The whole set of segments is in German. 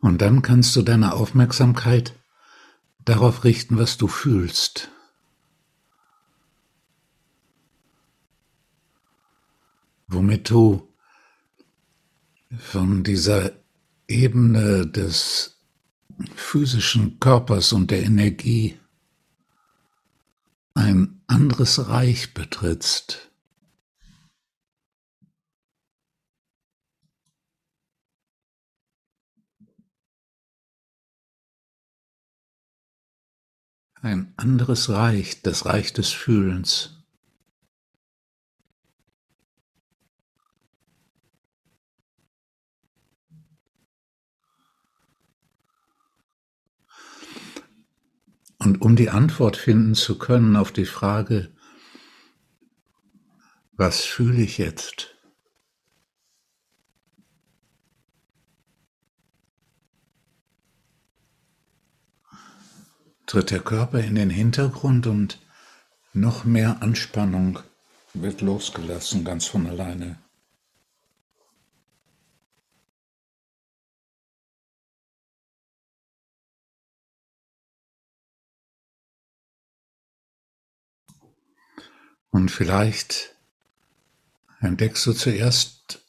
Und dann kannst du deine Aufmerksamkeit darauf richten, was du fühlst. Womit du von dieser Ebene des physischen Körpers und der Energie ein anderes Reich betrittst. Ein anderes Reich, das Reich des Fühlens. Und um die Antwort finden zu können auf die Frage, was fühle ich jetzt? Tritt der Körper in den Hintergrund und noch mehr Anspannung wird losgelassen ganz von alleine. Und vielleicht entdeckst du zuerst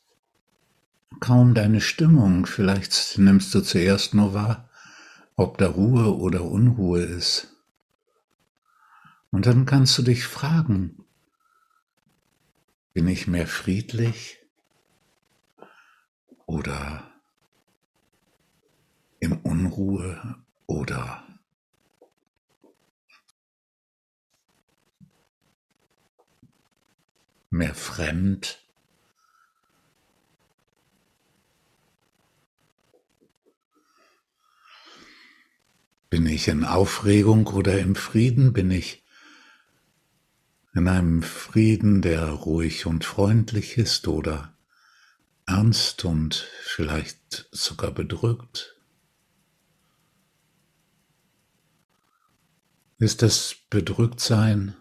kaum deine Stimmung, vielleicht nimmst du zuerst nur wahr, ob da Ruhe oder Unruhe ist. Und dann kannst du dich fragen, bin ich mehr friedlich oder im Unruhe oder mehr fremd Bin ich in Aufregung oder im Frieden? Bin ich in einem Frieden, der ruhig und freundlich ist oder ernst und vielleicht sogar bedrückt? Ist das Bedrücktsein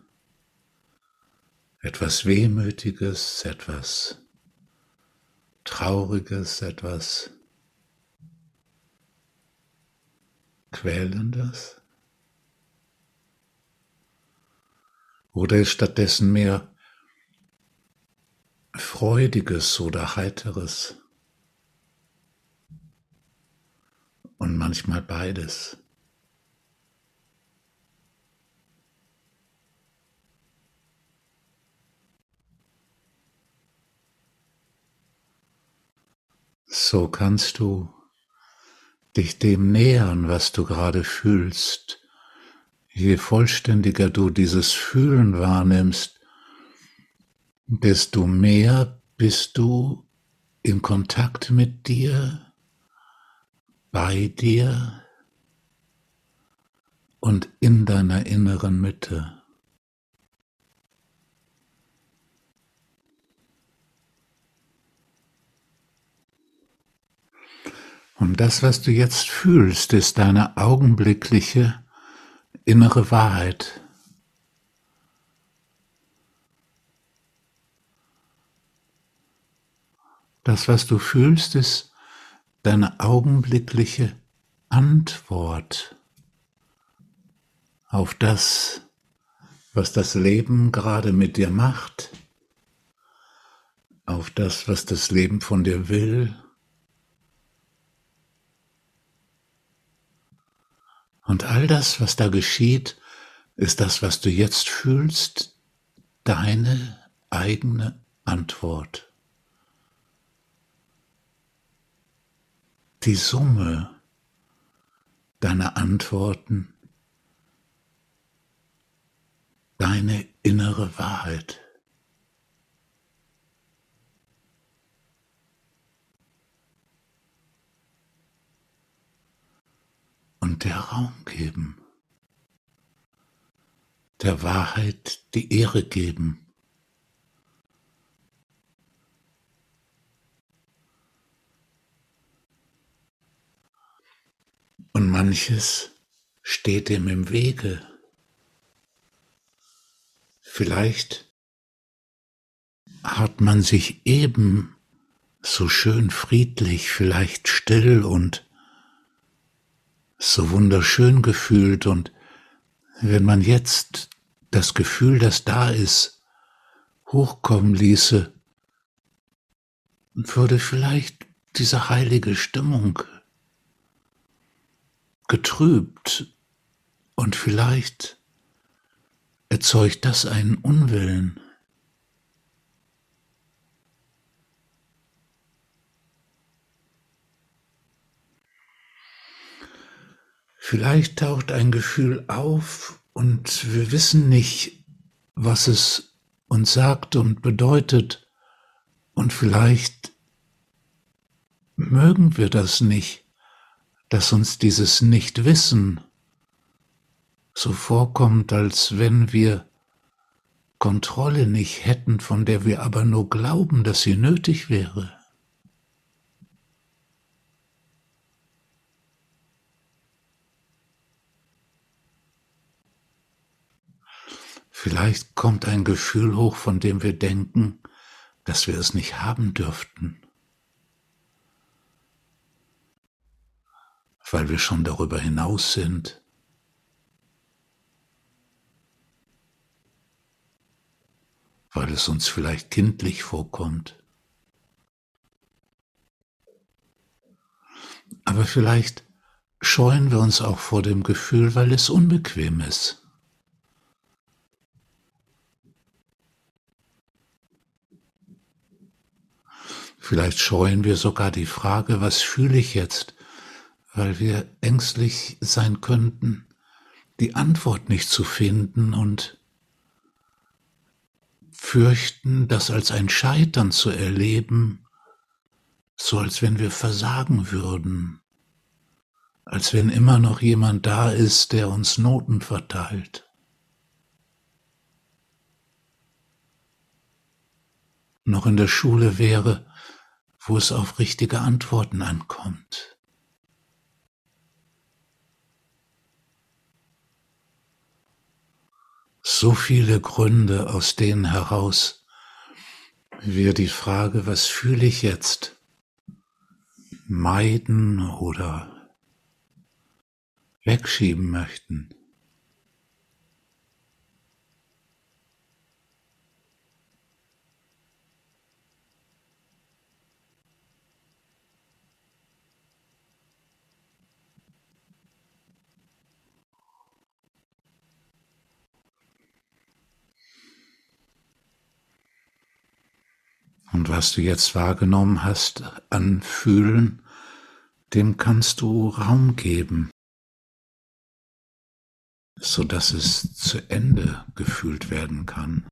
etwas Wehmütiges, etwas Trauriges, etwas Quälendes? Oder ist stattdessen mehr Freudiges oder Heiteres? Und manchmal beides. So kannst du dich dem nähern, was du gerade fühlst. Je vollständiger du dieses Fühlen wahrnimmst, desto mehr bist du in Kontakt mit dir, bei dir und in deiner inneren Mitte. Und das, was du jetzt fühlst, ist deine augenblickliche innere Wahrheit. Das, was du fühlst, ist deine augenblickliche Antwort auf das, was das Leben gerade mit dir macht, auf das, was das Leben von dir will Und all das, was da geschieht, ist das, was du jetzt fühlst, deine eigene Antwort. Die Summe deiner Antworten, deine innere Wahrheit. Der Raum geben, der Wahrheit die Ehre geben. Und manches steht ihm im Wege. Vielleicht hat man sich eben so schön friedlich, vielleicht still und so wunderschön gefühlt und wenn man jetzt das Gefühl, das da ist, hochkommen ließe, würde vielleicht diese heilige Stimmung getrübt und vielleicht erzeugt das einen Unwillen. Vielleicht taucht ein Gefühl auf und wir wissen nicht, was es uns sagt und bedeutet. Und vielleicht mögen wir das nicht, dass uns dieses Nichtwissen so vorkommt, als wenn wir Kontrolle nicht hätten, von der wir aber nur glauben, dass sie nötig wäre. Vielleicht kommt ein Gefühl hoch, von dem wir denken, dass wir es nicht haben dürften, weil wir schon darüber hinaus sind. weil es uns vielleicht kindlich vorkommt. Aber vielleicht scheuen wir uns auch vor dem Gefühl, weil es unbequem ist. Vielleicht scheuen wir sogar die Frage, was fühle ich jetzt, weil wir ängstlich sein könnten, die Antwort nicht zu finden und fürchten, das als ein Scheitern zu erleben, so als wenn wir versagen würden, als wenn immer noch jemand da ist, der uns Noten verteilt. Noch in der Schule wäre, wo es auf richtige Antworten ankommt. So viele Gründe, aus denen heraus wir die Frage, was fühle ich jetzt, meiden oder wegschieben möchten. Und was du jetzt wahrgenommen hast an Fühlen, dem kannst du Raum geben, so dass es zu Ende gefühlt werden kann.